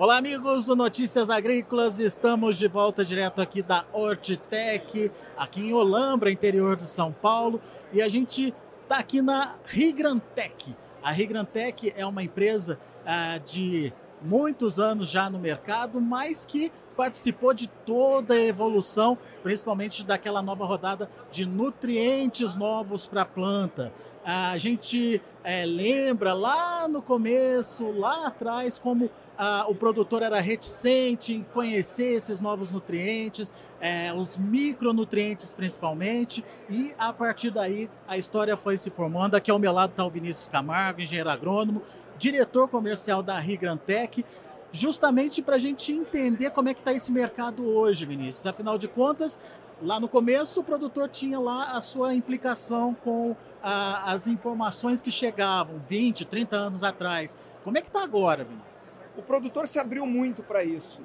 Olá, amigos do Notícias Agrícolas. Estamos de volta direto aqui da Hortitec, aqui em Olambra, interior de São Paulo. E a gente está aqui na Rigrantec. A Rigrantec é uma empresa ah, de muitos anos já no mercado, mas que participou de toda a evolução, principalmente daquela nova rodada de nutrientes novos para a planta. A gente é, lembra lá no começo, lá atrás, como ah, o produtor era reticente em conhecer esses novos nutrientes, é, os micronutrientes principalmente, e a partir daí a história foi se formando. Aqui ao meu lado está o Vinícius Camargo, engenheiro agrônomo, diretor comercial da Rigrantec, justamente para a gente entender como é que está esse mercado hoje, Vinícius. Afinal de contas, lá no começo o produtor tinha lá a sua implicação com ah, as informações que chegavam 20, 30 anos atrás. Como é que está agora, Vinícius? O produtor se abriu muito para isso.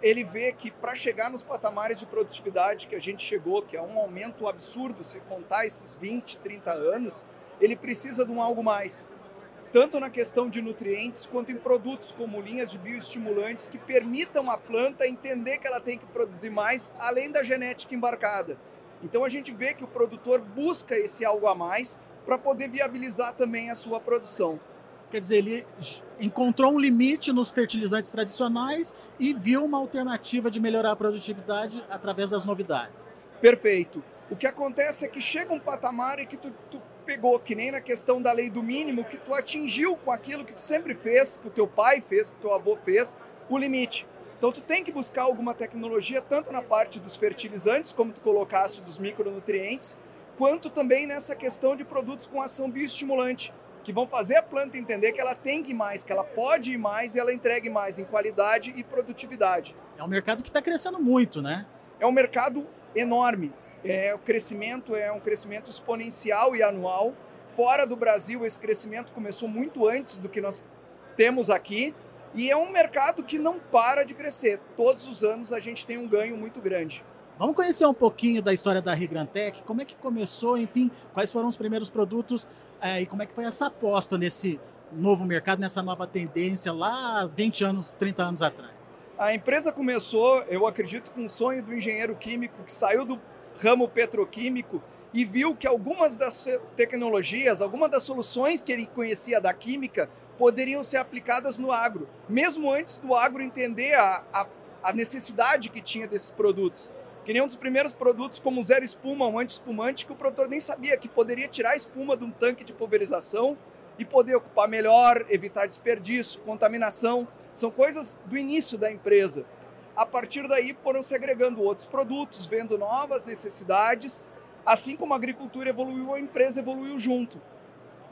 Ele vê que para chegar nos patamares de produtividade que a gente chegou, que é um aumento absurdo se contar esses 20, 30 anos, ele precisa de um algo mais. Tanto na questão de nutrientes, quanto em produtos como linhas de bioestimulantes que permitam à planta entender que ela tem que produzir mais, além da genética embarcada. Então a gente vê que o produtor busca esse algo a mais para poder viabilizar também a sua produção. Quer dizer, ele encontrou um limite nos fertilizantes tradicionais e viu uma alternativa de melhorar a produtividade através das novidades. Perfeito. O que acontece é que chega um patamar e que tu, tu pegou, que nem na questão da lei do mínimo, que tu atingiu com aquilo que tu sempre fez, que o teu pai fez, que o teu avô fez, o limite. Então tu tem que buscar alguma tecnologia, tanto na parte dos fertilizantes, como tu colocaste, dos micronutrientes, quanto também nessa questão de produtos com ação bioestimulante que vão fazer a planta entender que ela tem que ir mais, que ela pode ir mais e ela entregue mais em qualidade e produtividade. É um mercado que está crescendo muito, né? É um mercado enorme. É, o crescimento é um crescimento exponencial e anual. Fora do Brasil, esse crescimento começou muito antes do que nós temos aqui. E é um mercado que não para de crescer. Todos os anos a gente tem um ganho muito grande. Vamos conhecer um pouquinho da história da Rigrantec, como é que começou, enfim, quais foram os primeiros produtos é, e como é que foi essa aposta nesse novo mercado, nessa nova tendência lá 20 anos, 30 anos atrás? A empresa começou, eu acredito, com o sonho do engenheiro químico que saiu do ramo petroquímico e viu que algumas das tecnologias, algumas das soluções que ele conhecia da química poderiam ser aplicadas no agro, mesmo antes do agro entender a, a, a necessidade que tinha desses produtos. Que nem um dos primeiros produtos como zero espuma, um anti-espumante, que o produtor nem sabia que poderia tirar a espuma de um tanque de pulverização e poder ocupar melhor, evitar desperdício, contaminação. São coisas do início da empresa. A partir daí foram se agregando outros produtos, vendo novas necessidades. Assim como a agricultura evoluiu, a empresa evoluiu junto.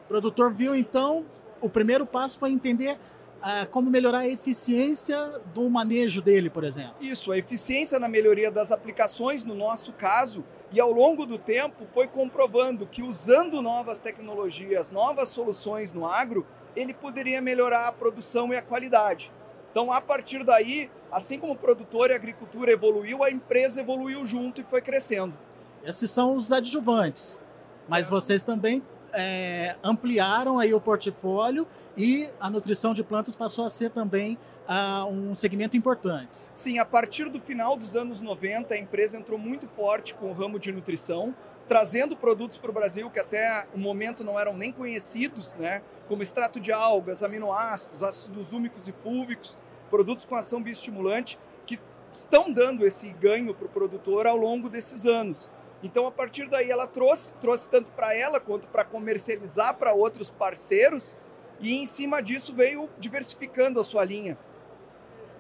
O produtor viu então, o primeiro passo foi entender ah, como melhorar a eficiência do manejo dele, por exemplo. Isso, a eficiência na melhoria das aplicações, no nosso caso, e ao longo do tempo foi comprovando que usando novas tecnologias, novas soluções no agro, ele poderia melhorar a produção e a qualidade. Então, a partir daí, assim como o produtor e a agricultura evoluiu, a empresa evoluiu junto e foi crescendo. Esses são os adjuvantes, certo. mas vocês também é, ampliaram aí o portfólio e a nutrição de plantas passou a ser também uh, um segmento importante. Sim, a partir do final dos anos 90, a empresa entrou muito forte com o ramo de nutrição, trazendo produtos para o Brasil que até o momento não eram nem conhecidos, né? como extrato de algas, aminoácidos, ácidos úmicos e fúlvicos, produtos com ação bioestimulante, que estão dando esse ganho para o produtor ao longo desses anos. Então, a partir daí, ela trouxe, trouxe tanto para ela quanto para comercializar para outros parceiros, e em cima disso veio diversificando a sua linha.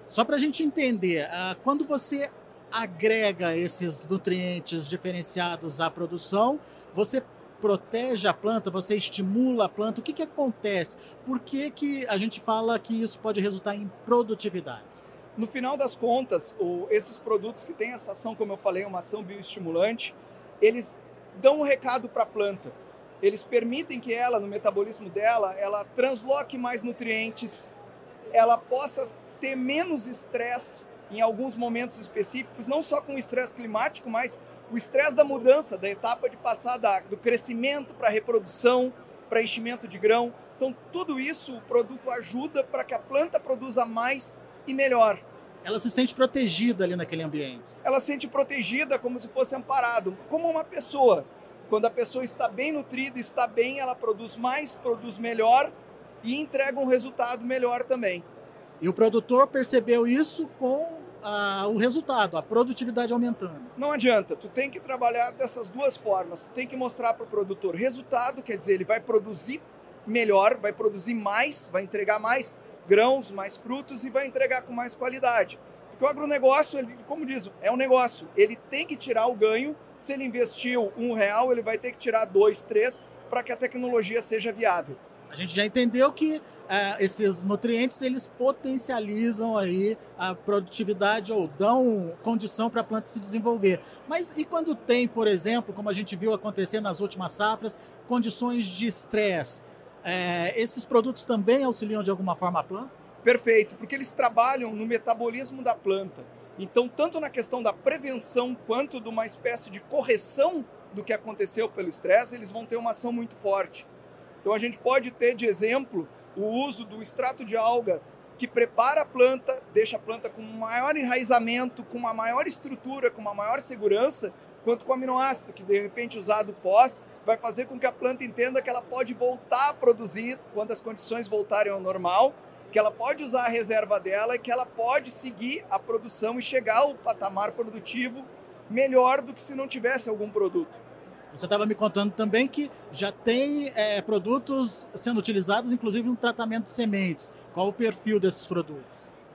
Só para a gente entender, ah, quando você agrega esses nutrientes diferenciados à produção, você protege a planta, você estimula a planta, o que, que acontece? Por que, que a gente fala que isso pode resultar em produtividade? No final das contas, esses produtos que têm essa ação, como eu falei, uma ação bioestimulante, eles dão um recado para a planta. Eles permitem que ela, no metabolismo dela, ela transloque mais nutrientes, ela possa ter menos estresse em alguns momentos específicos, não só com o estresse climático, mas o estresse da mudança, da etapa de passar da, do crescimento para a reprodução, para enchimento de grão. Então, tudo isso o produto ajuda para que a planta produza mais e melhor. Ela se sente protegida ali naquele ambiente. Ela se sente protegida como se fosse amparado, como uma pessoa. Quando a pessoa está bem nutrida, está bem, ela produz mais, produz melhor e entrega um resultado melhor também. E o produtor percebeu isso com ah, o resultado, a produtividade aumentando. Não adianta, tu tem que trabalhar dessas duas formas. Tu tem que mostrar para o produtor resultado, quer dizer, ele vai produzir melhor, vai produzir mais, vai entregar mais grãos, mais frutos e vai entregar com mais qualidade. Porque o agronegócio, ele, como diz, é um negócio. Ele tem que tirar o ganho. Se ele investiu um real, ele vai ter que tirar dois, três, para que a tecnologia seja viável. A gente já entendeu que é, esses nutrientes eles potencializam aí a produtividade ou dão condição para a planta se desenvolver. Mas e quando tem, por exemplo, como a gente viu acontecer nas últimas safras, condições de estresse? É, esses produtos também auxiliam de alguma forma a planta? Perfeito, porque eles trabalham no metabolismo da planta. Então, tanto na questão da prevenção quanto de uma espécie de correção do que aconteceu pelo estresse, eles vão ter uma ação muito forte. Então, a gente pode ter de exemplo o uso do extrato de algas, que prepara a planta, deixa a planta com maior enraizamento, com uma maior estrutura, com uma maior segurança, quanto com o aminoácido, que de repente usado pós vai fazer com que a planta entenda que ela pode voltar a produzir quando as condições voltarem ao normal, que ela pode usar a reserva dela e que ela pode seguir a produção e chegar ao patamar produtivo melhor do que se não tivesse algum produto. Você estava me contando também que já tem é, produtos sendo utilizados, inclusive no tratamento de sementes. Qual o perfil desses produtos?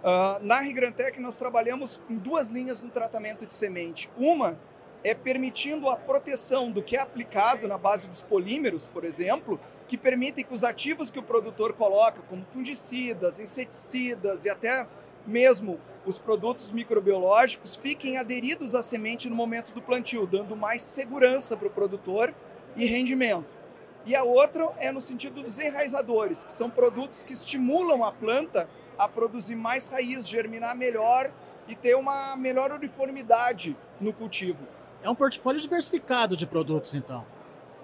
Uh, na Rigrantec nós trabalhamos em duas linhas no tratamento de semente. Uma é permitindo a proteção do que é aplicado na base dos polímeros, por exemplo, que permitem que os ativos que o produtor coloca, como fungicidas, inseticidas e até mesmo os produtos microbiológicos, fiquem aderidos à semente no momento do plantio, dando mais segurança para o produtor e rendimento. E a outra é no sentido dos enraizadores, que são produtos que estimulam a planta a produzir mais raiz, germinar melhor e ter uma melhor uniformidade no cultivo. É um portfólio diversificado de produtos, então.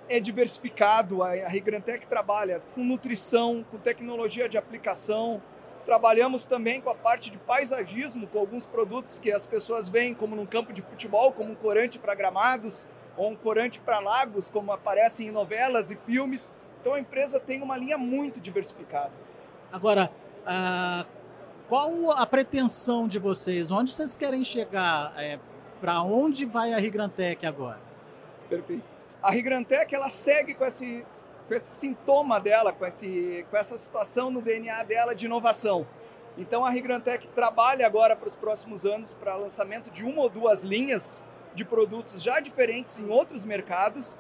É diversificado. A Rigrantec trabalha com nutrição, com tecnologia de aplicação. Trabalhamos também com a parte de paisagismo, com alguns produtos que as pessoas veem como num campo de futebol, como um corante para gramados ou um corante para lagos, como aparecem em novelas e filmes. Então a empresa tem uma linha muito diversificada. Agora, uh, qual a pretensão de vocês? Onde vocês querem chegar? É, para onde vai a Rigrantec agora? Perfeito. A Rigrantec ela segue com esse, com esse sintoma dela, com, esse, com essa situação no DNA dela de inovação. Então a Rigrantec trabalha agora para os próximos anos para lançamento de uma ou duas linhas de produtos já diferentes em outros mercados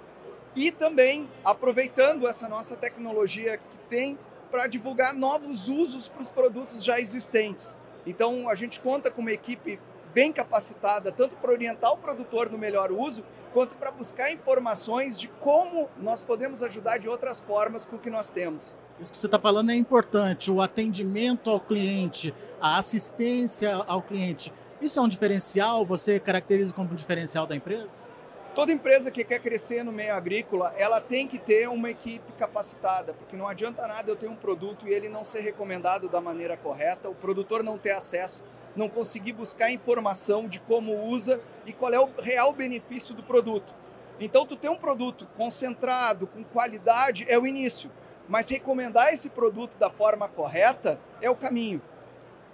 e também aproveitando essa nossa tecnologia que tem para divulgar novos usos para os produtos já existentes. Então a gente conta com uma equipe bem capacitada, tanto para orientar o produtor no melhor uso, quanto para buscar informações de como nós podemos ajudar de outras formas com o que nós temos. Isso que você está falando é importante, o atendimento ao cliente, a assistência ao cliente. Isso é um diferencial? Você caracteriza como um diferencial da empresa? Toda empresa que quer crescer no meio agrícola, ela tem que ter uma equipe capacitada, porque não adianta nada eu ter um produto e ele não ser recomendado da maneira correta, o produtor não ter acesso não conseguir buscar informação de como usa e qual é o real benefício do produto. Então, tu ter um produto concentrado, com qualidade, é o início. Mas recomendar esse produto da forma correta é o caminho.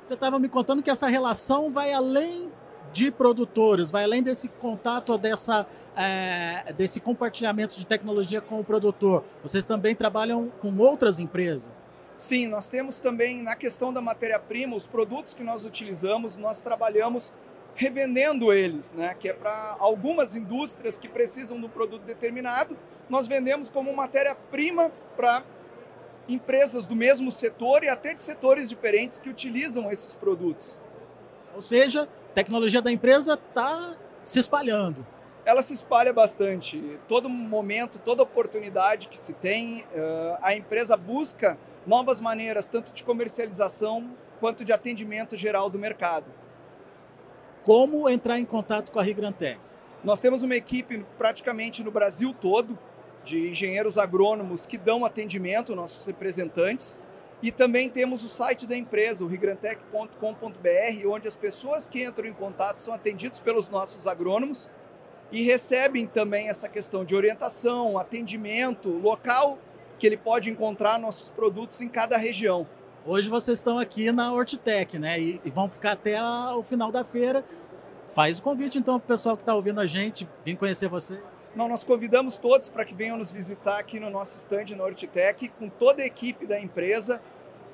Você estava me contando que essa relação vai além de produtores, vai além desse contato, dessa, é, desse compartilhamento de tecnologia com o produtor. Vocês também trabalham com outras empresas? Sim, nós temos também na questão da matéria-prima, os produtos que nós utilizamos, nós trabalhamos revendendo eles, né? Que é para algumas indústrias que precisam de um produto determinado, nós vendemos como matéria-prima para empresas do mesmo setor e até de setores diferentes que utilizam esses produtos. Ou seja, tecnologia da empresa está se espalhando. Ela se espalha bastante. Todo momento, toda oportunidade que se tem, eh, a empresa busca novas maneiras, tanto de comercialização quanto de atendimento geral do mercado. Como entrar em contato com a Rigrantec? Nós temos uma equipe praticamente no Brasil todo de engenheiros agrônomos que dão atendimento, nossos representantes, E também temos o site da empresa, o rigrantec.com.br, onde as pessoas que entram em contato são atendidos pelos nossos agrônomos e recebem também essa questão de orientação, atendimento, local que ele pode encontrar nossos produtos em cada região. Hoje vocês estão aqui na Hortitec, né? E, e vão ficar até a, o final da feira. Faz o convite então para o pessoal que está ouvindo a gente vir conhecer vocês. Não, nós convidamos todos para que venham nos visitar aqui no nosso stand na Hortitec, com toda a equipe da empresa,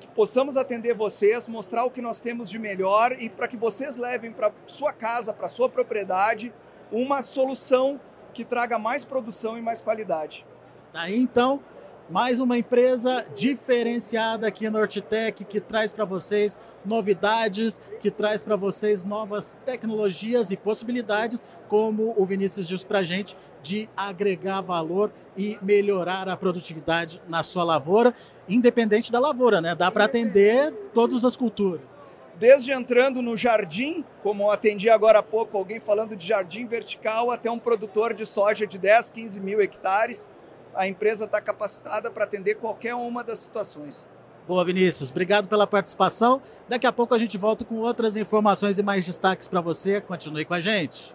que possamos atender vocês, mostrar o que nós temos de melhor e para que vocês levem para sua casa, para sua propriedade, uma solução que traga mais produção e mais qualidade. Daí então, mais uma empresa diferenciada aqui na Hortitec que traz para vocês novidades, que traz para vocês novas tecnologias e possibilidades, como o Vinícius disse para a gente, de agregar valor e melhorar a produtividade na sua lavoura, independente da lavoura, né? Dá para atender todas as culturas. Desde entrando no jardim, como atendi agora há pouco, alguém falando de jardim vertical, até um produtor de soja de 10, 15 mil hectares, a empresa está capacitada para atender qualquer uma das situações. Boa, Vinícius. Obrigado pela participação. Daqui a pouco a gente volta com outras informações e mais destaques para você. Continue com a gente.